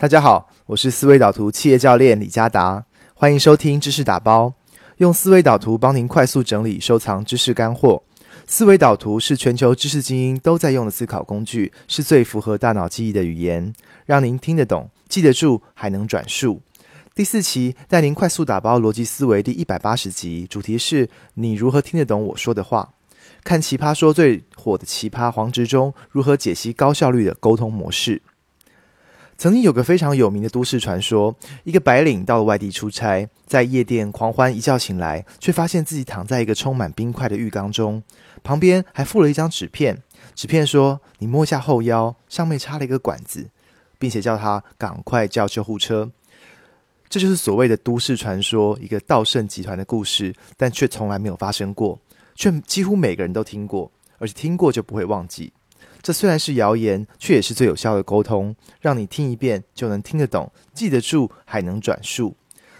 大家好，我是思维导图企业教练李家达，欢迎收听知识打包，用思维导图帮您快速整理收藏知识干货。思维导图是全球知识精英都在用的思考工具，是最符合大脑记忆的语言，让您听得懂、记得住，还能转述。第四期带您快速打包逻辑思维第一百八十集，主题是你如何听得懂我说的话？看奇葩说最火的奇葩黄执中如何解析高效率的沟通模式。曾经有个非常有名的都市传说：一个白领到了外地出差，在夜店狂欢，一觉醒来，却发现自己躺在一个充满冰块的浴缸中，旁边还附了一张纸片。纸片说：“你摸一下后腰，上面插了一个管子，并且叫他赶快叫救护车。”这就是所谓的都市传说，一个道圣集团的故事，但却从来没有发生过，却几乎每个人都听过，而且听过就不会忘记。这虽然是谣言，却也是最有效的沟通，让你听一遍就能听得懂、记得住，还能转述。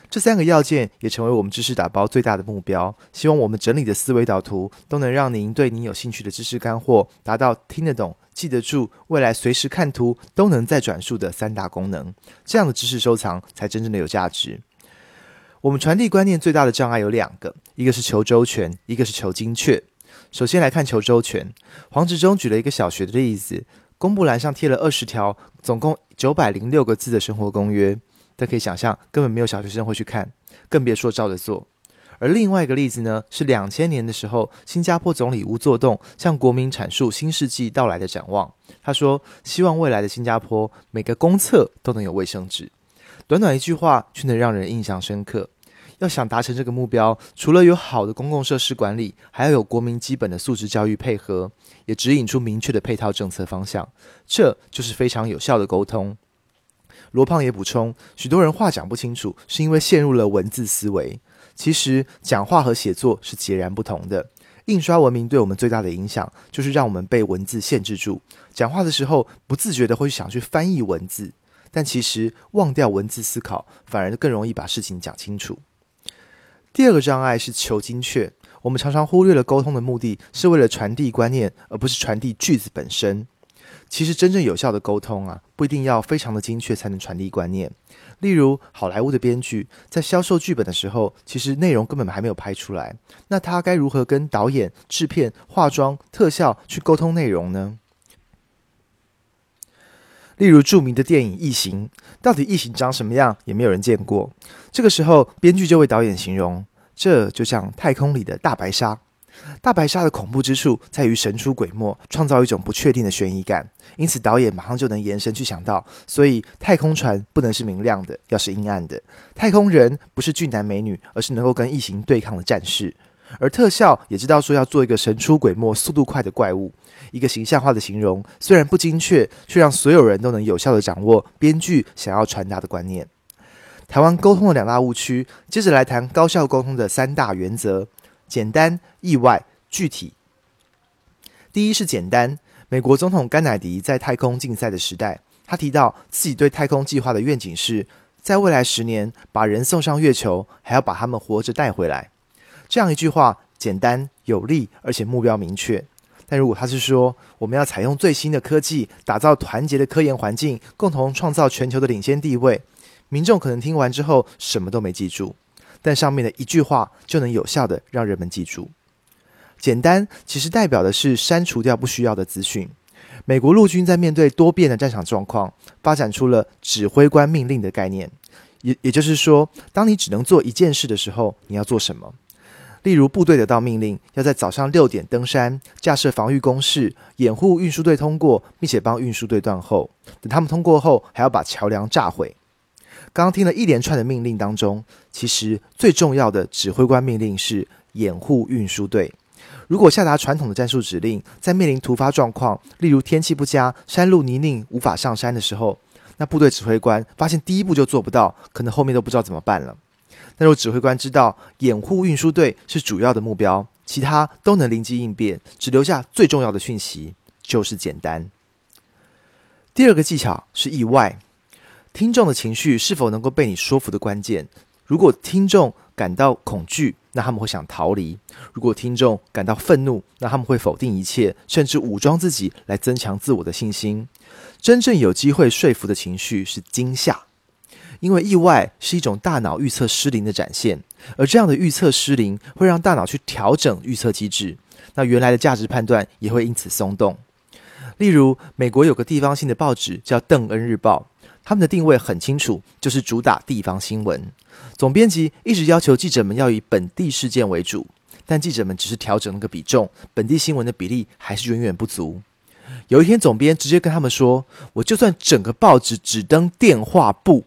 这三个要件也成为我们知识打包最大的目标。希望我们整理的思维导图都能让您对你有兴趣的知识干货达到听得懂、记得住，未来随时看图都能再转述的三大功能。这样的知识收藏才真正的有价值。我们传递观念最大的障碍有两个，一个是求周全，一个是求精确。首先来看求周全，黄执中举了一个小学的例子，公布栏上贴了二十条，总共九百零六个字的生活公约，但可以想象根本没有小学生会去看，更别说照着做。而另外一个例子呢，是两千年的时候，新加坡总理吴作栋向国民阐述新世纪到来的展望。他说，希望未来的新加坡每个公厕都能有卫生纸。短短一句话，却能让人印象深刻。要想达成这个目标，除了有好的公共设施管理，还要有国民基本的素质教育配合，也指引出明确的配套政策方向。这就是非常有效的沟通。罗胖也补充，许多人话讲不清楚，是因为陷入了文字思维。其实讲话和写作是截然不同的。印刷文明对我们最大的影响，就是让我们被文字限制住。讲话的时候，不自觉的会想去翻译文字，但其实忘掉文字思考，反而更容易把事情讲清楚。第二个障碍是求精确。我们常常忽略了沟通的目的是为了传递观念，而不是传递句子本身。其实真正有效的沟通啊，不一定要非常的精确才能传递观念。例如，好莱坞的编剧在销售剧本的时候，其实内容根本还没有拍出来，那他该如何跟导演、制片、化妆、特效去沟通内容呢？例如著名的电影《异形》，到底异形长什么样，也没有人见过。这个时候，编剧就为导演形容，这就像太空里的大白鲨。大白鲨的恐怖之处在于神出鬼没，创造一种不确定的悬疑感。因此，导演马上就能延伸去想到，所以太空船不能是明亮的，要是阴暗的；太空人不是俊男美女，而是能够跟异形对抗的战士。而特效也知道说要做一个神出鬼没、速度快的怪物。一个形象化的形容，虽然不精确，却让所有人都能有效的掌握编剧想要传达的观念。台湾沟通的两大误区，接着来谈高效沟通的三大原则：简单、意外、具体。第一是简单。美国总统甘乃迪在太空竞赛的时代，他提到自己对太空计划的愿景是在未来十年把人送上月球，还要把他们活着带回来。这样一句话，简单有力，而且目标明确。但如果他是说我们要采用最新的科技，打造团结的科研环境，共同创造全球的领先地位，民众可能听完之后什么都没记住，但上面的一句话就能有效的让人们记住。简单其实代表的是删除掉不需要的资讯。美国陆军在面对多变的战场状况，发展出了指挥官命令的概念，也也就是说，当你只能做一件事的时候，你要做什么？例如，部队得到命令，要在早上六点登山，架设防御工事，掩护运输队通过，并且帮运输队断后。等他们通过后，还要把桥梁炸毁。刚刚听了一连串的命令当中，其实最重要的指挥官命令是掩护运输队。如果下达传统的战术指令，在面临突发状况，例如天气不佳、山路泥泞无法上山的时候，那部队指挥官发现第一步就做不到，可能后面都不知道怎么办了。但若指挥官知道掩护运输队是主要的目标，其他都能灵机应变，只留下最重要的讯息，就是简单。第二个技巧是意外，听众的情绪是否能够被你说服的关键。如果听众感到恐惧，那他们会想逃离；如果听众感到愤怒，那他们会否定一切，甚至武装自己来增强自我的信心。真正有机会说服的情绪是惊吓，因为意外是一种大脑预测失灵的展现，而这样的预测失灵会让大脑去调整预测机制，那原来的价值判断也会因此松动。例如，美国有个地方性的报纸叫《邓恩日报》，他们的定位很清楚，就是主打地方新闻。总编辑一直要求记者们要以本地事件为主，但记者们只是调整了个比重，本地新闻的比例还是远远不足。有一天，总编直接跟他们说：“我就算整个报纸只登电话簿，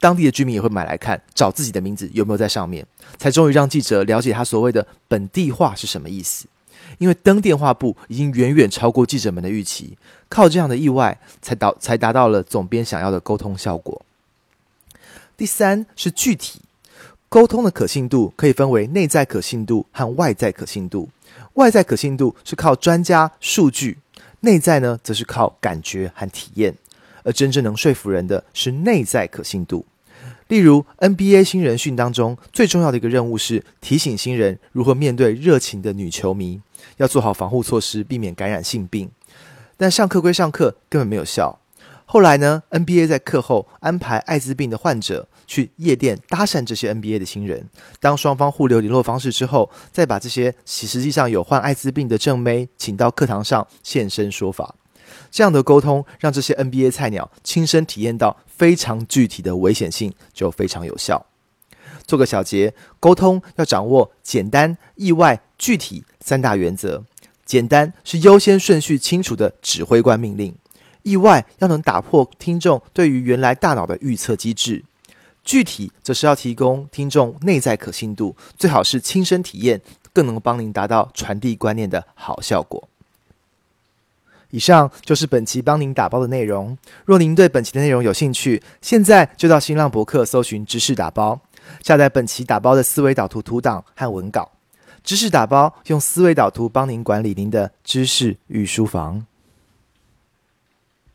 当地的居民也会买来看，找自己的名字有没有在上面，才终于让记者了解他所谓的本地化是什么意思。”因为登电话簿已经远远超过记者们的预期，靠这样的意外才导才达到了总编想要的沟通效果。第三是具体沟通的可信度可以分为内在可信度和外在可信度。外在可信度是靠专家数据，内在呢则是靠感觉和体验。而真正能说服人的是内在可信度。例如 NBA 新人训当中最重要的一个任务是提醒新人如何面对热情的女球迷。要做好防护措施，避免感染性病。但上课归上课，根本没有效。后来呢？NBA 在课后安排艾滋病的患者去夜店搭讪这些 NBA 的新人。当双方互留联络方式之后，再把这些实际上有患艾滋病的正妹请到课堂上现身说法。这样的沟通，让这些 NBA 菜鸟亲身体验到非常具体的危险性，就非常有效。做个小结，沟通要掌握简单、意外、具体三大原则。简单是优先顺序清楚的指挥官命令；意外要能打破听众对于原来大脑的预测机制；具体则是要提供听众内在可信度，最好是亲身体验，更能帮您达到传递观念的好效果。以上就是本期帮您打包的内容。若您对本期的内容有兴趣，现在就到新浪博客搜寻“知识打包”。下载本期打包的思维导图图档和文稿，知识打包用思维导图帮您管理您的知识与书房。